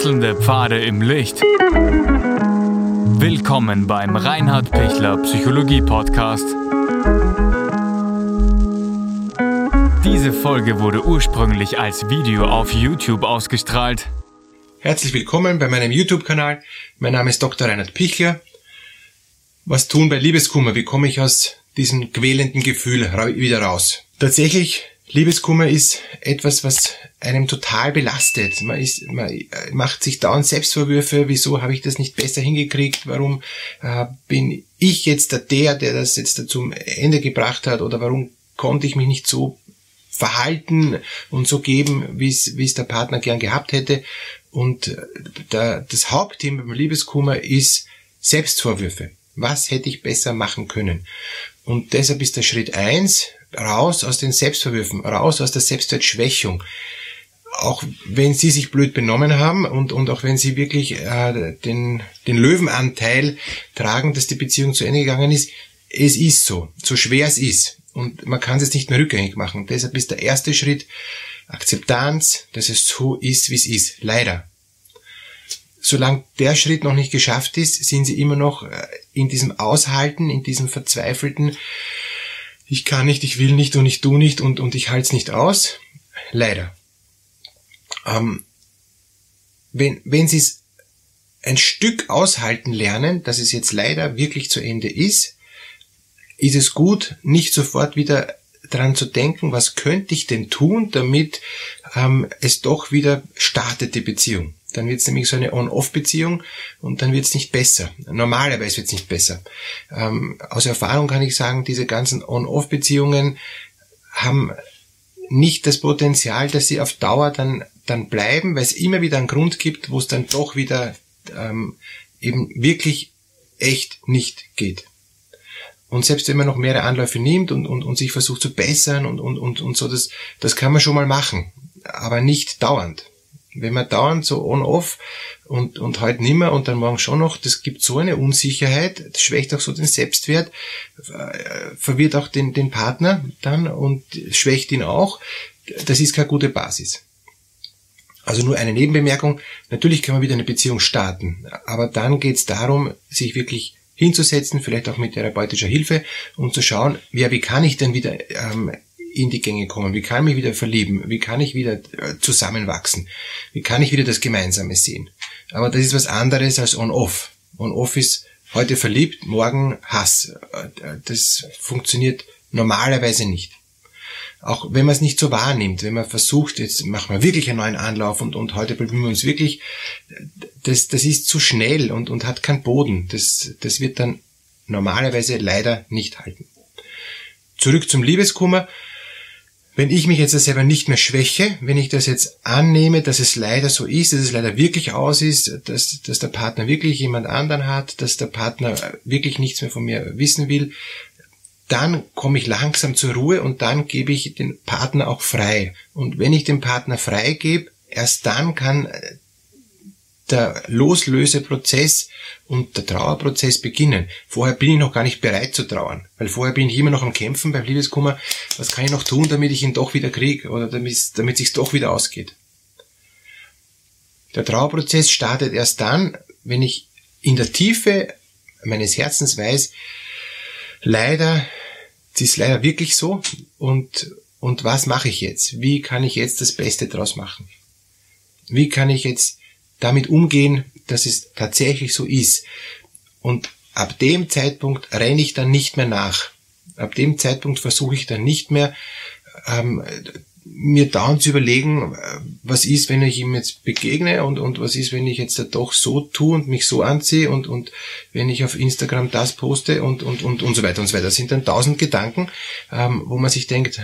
Wechselnde Pfade im Licht. Willkommen beim Reinhard Pichler Psychologie Podcast. Diese Folge wurde ursprünglich als Video auf YouTube ausgestrahlt. Herzlich willkommen bei meinem YouTube-Kanal. Mein Name ist Dr. Reinhard Pichler. Was tun bei Liebeskummer? Wie komme ich aus diesem quälenden Gefühl wieder raus? Tatsächlich Liebeskummer ist etwas, was einem total belastet. Man, ist, man macht sich dauernd Selbstvorwürfe, wieso habe ich das nicht besser hingekriegt, warum äh, bin ich jetzt der, der, das jetzt zum Ende gebracht hat oder warum konnte ich mich nicht so verhalten und so geben, wie es, der Partner gern gehabt hätte. Und äh, der, das Hauptthema beim Liebeskummer ist Selbstvorwürfe. Was hätte ich besser machen können? Und deshalb ist der Schritt eins raus aus den Selbstverwürfen, raus aus der Selbstwertschwächung. Auch wenn sie sich blöd benommen haben und, und auch wenn sie wirklich äh, den, den Löwenanteil tragen, dass die Beziehung zu Ende gegangen ist, es ist so, so schwer es ist. Und man kann es nicht mehr rückgängig machen. Deshalb ist der erste Schritt Akzeptanz, dass es so ist, wie es ist. Leider. Solange der Schritt noch nicht geschafft ist, sind sie immer noch äh, in diesem Aushalten, in diesem verzweifelten, ich kann nicht, ich will nicht und ich tu nicht und, und ich halte es nicht aus. Leider. Ähm, wenn, wenn Sie es ein Stück aushalten lernen, dass es jetzt leider wirklich zu Ende ist, ist es gut, nicht sofort wieder dran zu denken, was könnte ich denn tun, damit ähm, es doch wieder startet, die Beziehung. Dann wird es nämlich so eine On-Off-Beziehung und dann wird es nicht besser. Normalerweise wird es nicht besser. Ähm, aus Erfahrung kann ich sagen, diese ganzen On-Off-Beziehungen haben nicht das Potenzial, dass sie auf Dauer dann, dann bleiben, weil es immer wieder einen Grund gibt, wo es dann doch wieder ähm, eben wirklich echt nicht geht. Und selbst wenn man noch mehrere Anläufe nimmt und, und, und sich versucht zu bessern und, und, und, und so, das, das kann man schon mal machen, aber nicht dauernd wenn man dauernd so on-off und, und heute nimmer und dann morgen schon noch, das gibt so eine Unsicherheit, das schwächt auch so den Selbstwert, äh, verwirrt auch den, den Partner dann und schwächt ihn auch. Das ist keine gute Basis. Also nur eine Nebenbemerkung. Natürlich kann man wieder eine Beziehung starten, aber dann geht es darum, sich wirklich hinzusetzen, vielleicht auch mit therapeutischer Hilfe und zu schauen, ja, wie kann ich denn wieder ähm, in die Gänge kommen? Wie kann ich mich wieder verlieben? Wie kann ich wieder äh, zusammenwachsen? Wie kann ich wieder das Gemeinsame sehen? Aber das ist was anderes als on-off. On-off ist heute verliebt, morgen Hass. Äh, das funktioniert normalerweise nicht. Auch wenn man es nicht so wahrnimmt, wenn man versucht, jetzt machen wir wirklich einen neuen Anlauf und, und heute bemühen wir uns wirklich, das, das ist zu schnell und, und hat keinen Boden. Das, das wird dann normalerweise leider nicht halten. Zurück zum Liebeskummer. Wenn ich mich jetzt selber nicht mehr schwäche, wenn ich das jetzt annehme, dass es leider so ist, dass es leider wirklich aus ist, dass, dass der Partner wirklich jemand anderen hat, dass der Partner wirklich nichts mehr von mir wissen will, dann komme ich langsam zur Ruhe und dann gebe ich den Partner auch frei. Und wenn ich den Partner frei gebe, erst dann kann der Loslöseprozess und der Trauerprozess beginnen. Vorher bin ich noch gar nicht bereit zu trauern, weil vorher bin ich immer noch am Kämpfen beim Liebeskummer. Was kann ich noch tun, damit ich ihn doch wieder kriege oder damit, damit sich's doch wieder ausgeht? Der Trauerprozess startet erst dann, wenn ich in der Tiefe meines Herzens weiß, leider, es ist leider wirklich so und, und was mache ich jetzt? Wie kann ich jetzt das Beste draus machen? Wie kann ich jetzt damit umgehen, dass es tatsächlich so ist. Und ab dem Zeitpunkt renne ich dann nicht mehr nach. Ab dem Zeitpunkt versuche ich dann nicht mehr ähm, mir dauernd zu überlegen, was ist, wenn ich ihm jetzt begegne und, und was ist, wenn ich jetzt da doch so tue und mich so anziehe und, und wenn ich auf Instagram das poste und, und, und, und so weiter und so weiter. Das sind dann tausend Gedanken, ähm, wo man sich denkt,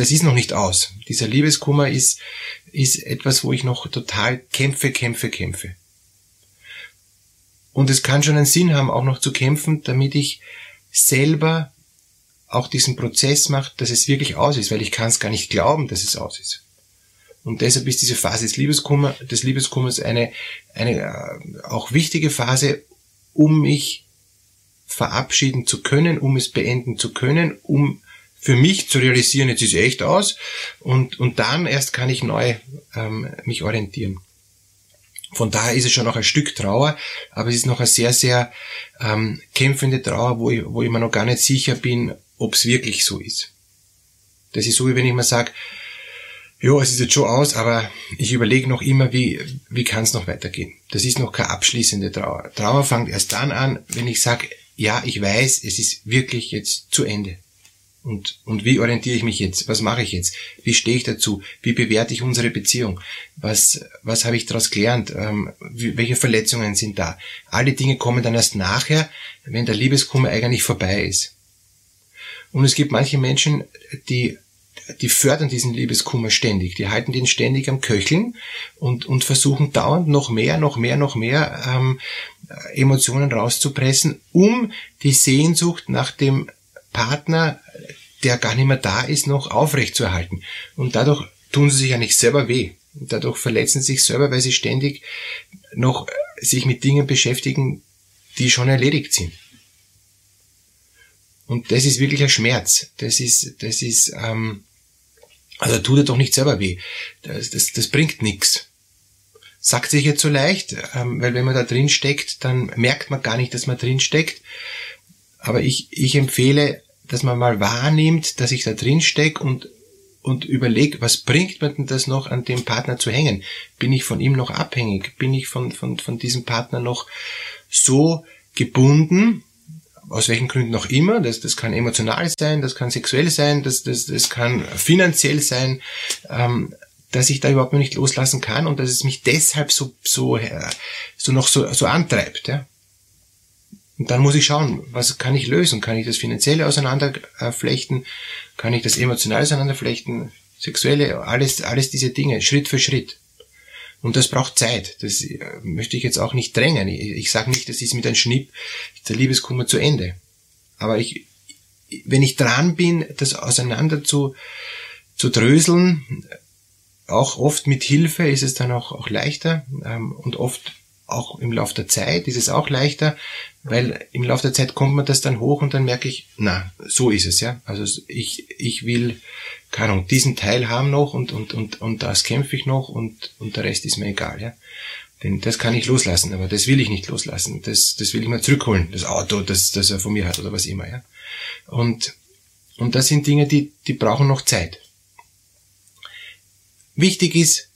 das ist noch nicht aus. Dieser Liebeskummer ist, ist etwas, wo ich noch total kämpfe, kämpfe, kämpfe. Und es kann schon einen Sinn haben, auch noch zu kämpfen, damit ich selber auch diesen Prozess mache, dass es wirklich aus ist, weil ich kann es gar nicht glauben, dass es aus ist. Und deshalb ist diese Phase des, Liebeskummer, des Liebeskummers eine, eine äh, auch wichtige Phase, um mich verabschieden zu können, um es beenden zu können, um für mich zu realisieren, jetzt ist echt aus und, und dann erst kann ich neu ähm, mich orientieren. Von daher ist es schon noch ein Stück Trauer, aber es ist noch eine sehr, sehr ähm, kämpfende Trauer, wo ich, wo ich mir noch gar nicht sicher bin, ob es wirklich so ist. Das ist so, wie wenn ich mir sage, ja, es ist jetzt schon aus, aber ich überlege noch immer, wie, wie kann es noch weitergehen. Das ist noch keine abschließende Trauer. Trauer fängt erst dann an, wenn ich sage, ja, ich weiß, es ist wirklich jetzt zu Ende. Und, und wie orientiere ich mich jetzt? Was mache ich jetzt? Wie stehe ich dazu? Wie bewerte ich unsere Beziehung? Was, was habe ich daraus gelernt? Ähm, wie, welche Verletzungen sind da? Alle Dinge kommen dann erst nachher, wenn der Liebeskummer eigentlich vorbei ist. Und es gibt manche Menschen, die, die fördern diesen Liebeskummer ständig. Die halten den ständig am Köcheln und, und versuchen dauernd noch mehr, noch mehr, noch mehr ähm, Emotionen rauszupressen, um die Sehnsucht nach dem Partner der gar nicht mehr da ist, noch aufrecht zu erhalten. Und dadurch tun sie sich ja nicht selber weh. Dadurch verletzen sie sich selber, weil sie ständig noch sich mit Dingen beschäftigen, die schon erledigt sind. Und das ist wirklich ein Schmerz. Das ist, das ist, ähm, also tut er doch nicht selber weh. Das, das, das bringt nichts. Sagt sich jetzt so leicht, ähm, weil wenn man da drin steckt, dann merkt man gar nicht, dass man drin steckt. Aber ich, ich empfehle dass man mal wahrnimmt, dass ich da drin stecke und und überlege, was bringt mir denn das noch, an dem Partner zu hängen? Bin ich von ihm noch abhängig? Bin ich von, von, von diesem Partner noch so gebunden, aus welchen Gründen auch immer, das, das kann emotional sein, das kann sexuell sein, das, das, das kann finanziell sein, ähm, dass ich da überhaupt nicht loslassen kann und dass es mich deshalb so, so, äh, so noch so, so antreibt. Ja? Und dann muss ich schauen, was kann ich lösen? Kann ich das finanzielle auseinanderflechten? Kann ich das emotionale auseinanderflechten? Sexuelle, alles, alles diese Dinge, Schritt für Schritt. Und das braucht Zeit. Das äh, möchte ich jetzt auch nicht drängen. Ich, ich sage nicht, das ist mit einem Schnipp der Liebeskummer zu Ende. Aber ich, wenn ich dran bin, das auseinander zu, zu dröseln, auch oft mit Hilfe ist es dann auch, auch leichter ähm, und oft auch im Laufe der Zeit ist es auch leichter, weil im Laufe der Zeit kommt man das dann hoch und dann merke ich, na, so ist es, ja. Also ich, ich will, keine Ahnung, diesen Teil haben noch und, und, und, und das kämpfe ich noch und, und der Rest ist mir egal, ja. Denn das kann ich loslassen, aber das will ich nicht loslassen. Das, das will ich mal zurückholen, das Auto, das, das er von mir hat oder was immer, ja. Und, und das sind Dinge, die, die brauchen noch Zeit. Wichtig ist,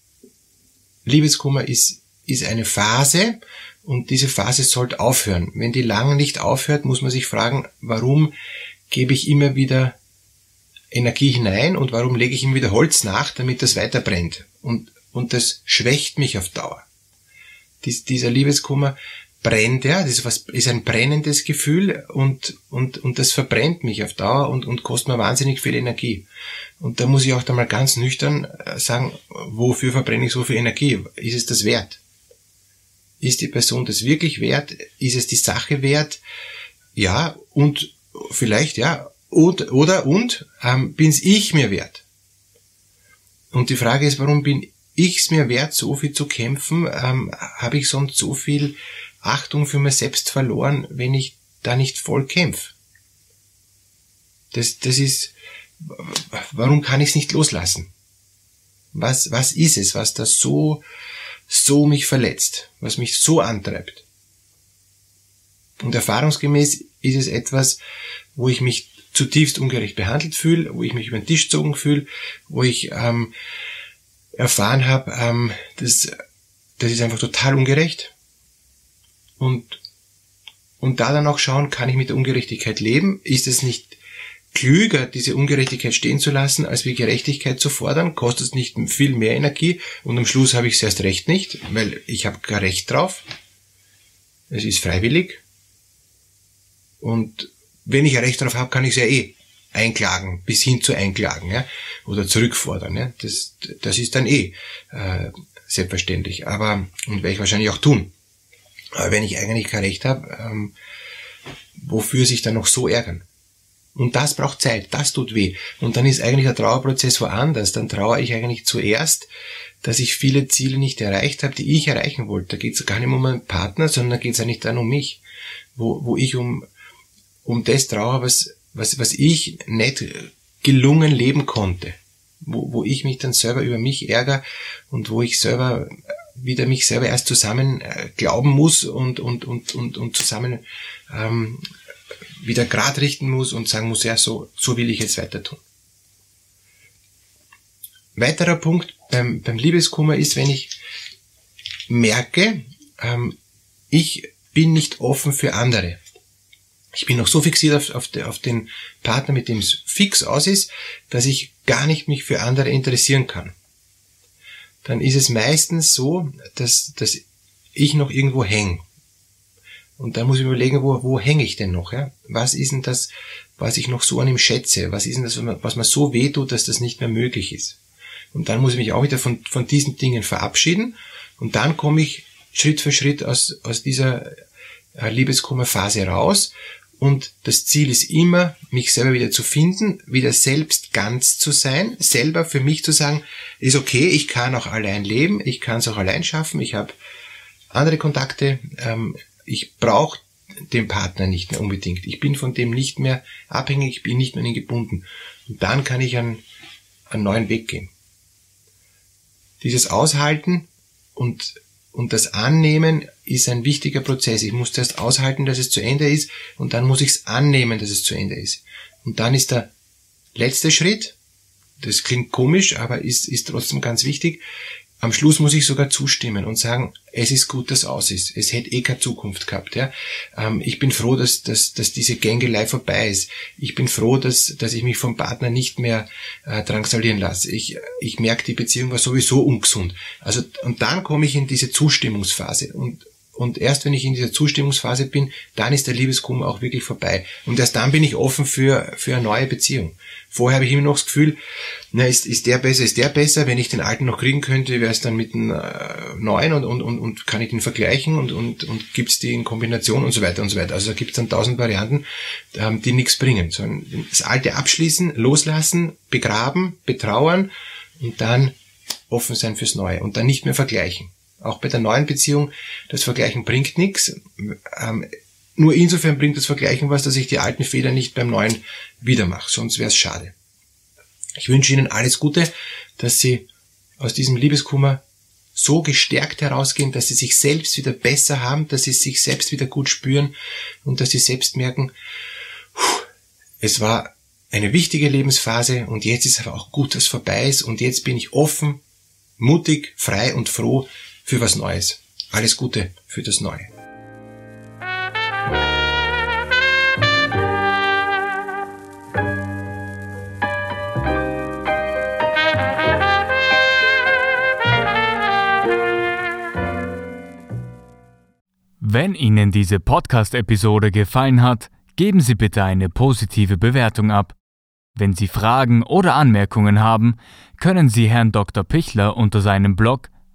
Liebeskummer ist ist eine Phase und diese Phase sollte aufhören. Wenn die lange nicht aufhört, muss man sich fragen, warum gebe ich immer wieder Energie hinein und warum lege ich immer wieder Holz nach, damit das weiter brennt. Und, und das schwächt mich auf Dauer. Dies, dieser Liebeskummer brennt, ja, das ist, was, ist ein brennendes Gefühl und, und, und das verbrennt mich auf Dauer und, und kostet mir wahnsinnig viel Energie. Und da muss ich auch da mal ganz nüchtern äh, sagen, wofür verbrenne ich so viel Energie? Ist es das wert? Ist die Person das wirklich wert? Ist es die Sache wert? Ja, und vielleicht, ja, und, oder und ähm, bin's ich mir wert? Und die Frage ist, warum bin ich's mir wert, so viel zu kämpfen? Ähm, Habe ich sonst so viel Achtung für mich selbst verloren, wenn ich da nicht voll kämpfe? Das, das ist, warum kann ich's nicht loslassen? Was, was ist es, was das so so mich verletzt, was mich so antreibt. Und erfahrungsgemäß ist es etwas, wo ich mich zutiefst ungerecht behandelt fühle, wo ich mich über den Tisch gezogen fühle, wo ich ähm, erfahren habe, ähm, das, das ist einfach total ungerecht. Und, und da dann auch schauen, kann ich mit der Ungerechtigkeit leben? Ist es nicht klüger, diese Ungerechtigkeit stehen zu lassen, als wie Gerechtigkeit zu fordern, kostet es nicht viel mehr Energie und am Schluss habe ich es erst recht nicht, weil ich habe kein Recht drauf. Es ist freiwillig. Und wenn ich ein Recht drauf habe, kann ich es ja eh einklagen, bis hin zu einklagen, ja, oder zurückfordern, ja. Das, das ist dann eh äh, selbstverständlich. Aber, und werde ich wahrscheinlich auch tun. Aber wenn ich eigentlich kein Recht habe, ähm, wofür sich dann noch so ärgern? Und das braucht Zeit, das tut weh. Und dann ist eigentlich der Trauerprozess woanders. Dann trauere ich eigentlich zuerst, dass ich viele Ziele nicht erreicht habe, die ich erreichen wollte. Da geht es gar nicht um meinen Partner, sondern da geht es eigentlich dann um mich. Wo, wo ich um, um das trauere, was, was, was ich nicht gelungen leben konnte. Wo, wo ich mich dann selber über mich ärgere und wo ich selber wieder mich selber erst zusammen äh, glauben muss und, und, und, und, und zusammen ähm, wieder grad richten muss und sagen muss, ja, so, so will ich jetzt weiter tun. Weiterer Punkt beim, beim Liebeskummer ist, wenn ich merke, ähm, ich bin nicht offen für andere. Ich bin noch so fixiert auf, auf, auf den Partner, mit dem es fix aus ist, dass ich gar nicht mich für andere interessieren kann. Dann ist es meistens so, dass, dass ich noch irgendwo hänge. Und da muss ich überlegen, wo, wo hänge ich denn noch? Ja? Was ist denn das, was ich noch so an ihm schätze? Was ist denn das, was mir so wehtut, dass das nicht mehr möglich ist? Und dann muss ich mich auch wieder von, von diesen Dingen verabschieden. Und dann komme ich Schritt für Schritt aus, aus dieser äh, Liebeskummerphase raus. Und das Ziel ist immer, mich selber wieder zu finden, wieder selbst ganz zu sein, selber für mich zu sagen, ist okay, ich kann auch allein leben, ich kann es auch allein schaffen, ich habe andere Kontakte, ähm, ich brauche den Partner nicht mehr unbedingt. Ich bin von dem nicht mehr abhängig, ich bin nicht mehr an ihn gebunden. Und dann kann ich einen, einen neuen Weg gehen. Dieses Aushalten und, und das Annehmen ist ein wichtiger Prozess. Ich muss zuerst aushalten, dass es zu Ende ist und dann muss ich es annehmen, dass es zu Ende ist. Und dann ist der letzte Schritt, das klingt komisch, aber ist, ist trotzdem ganz wichtig, am Schluss muss ich sogar zustimmen und sagen, es ist gut, dass aus ist. Es hätte eh keine Zukunft gehabt. Ja? Ähm, ich bin froh, dass, dass, dass diese Gängelei vorbei ist. Ich bin froh, dass, dass ich mich vom Partner nicht mehr äh, drangsalieren lasse. Ich, ich merke, die Beziehung war sowieso ungesund. Also, und dann komme ich in diese Zustimmungsphase. Und, und erst wenn ich in dieser Zustimmungsphase bin, dann ist der Liebeskummer auch wirklich vorbei. Und erst dann bin ich offen für, für eine neue Beziehung. Vorher habe ich immer noch das Gefühl, na, ist, ist der besser, ist der besser? Wenn ich den alten noch kriegen könnte, wäre es dann mit dem äh, neuen und, und, und, und kann ich den vergleichen und, und, und gibt's die in Kombination und so weiter und so weiter. Also da gibt's dann tausend Varianten, ähm, die nichts bringen. Sondern das alte abschließen, loslassen, begraben, betrauern und dann offen sein fürs Neue und dann nicht mehr vergleichen. Auch bei der neuen Beziehung, das Vergleichen bringt nichts. Ähm, nur insofern bringt das Vergleichen was, dass ich die alten Fehler nicht beim neuen wieder mache, sonst wäre es schade. Ich wünsche Ihnen alles Gute, dass Sie aus diesem Liebeskummer so gestärkt herausgehen, dass Sie sich selbst wieder besser haben, dass Sie sich selbst wieder gut spüren und dass Sie selbst merken, es war eine wichtige Lebensphase und jetzt ist aber auch gut, dass es vorbei ist und jetzt bin ich offen, mutig, frei und froh für was Neues. Alles Gute für das Neue. Wenn Ihnen diese Podcast-Episode gefallen hat, geben Sie bitte eine positive Bewertung ab. Wenn Sie Fragen oder Anmerkungen haben, können Sie Herrn Dr. Pichler unter seinem Blog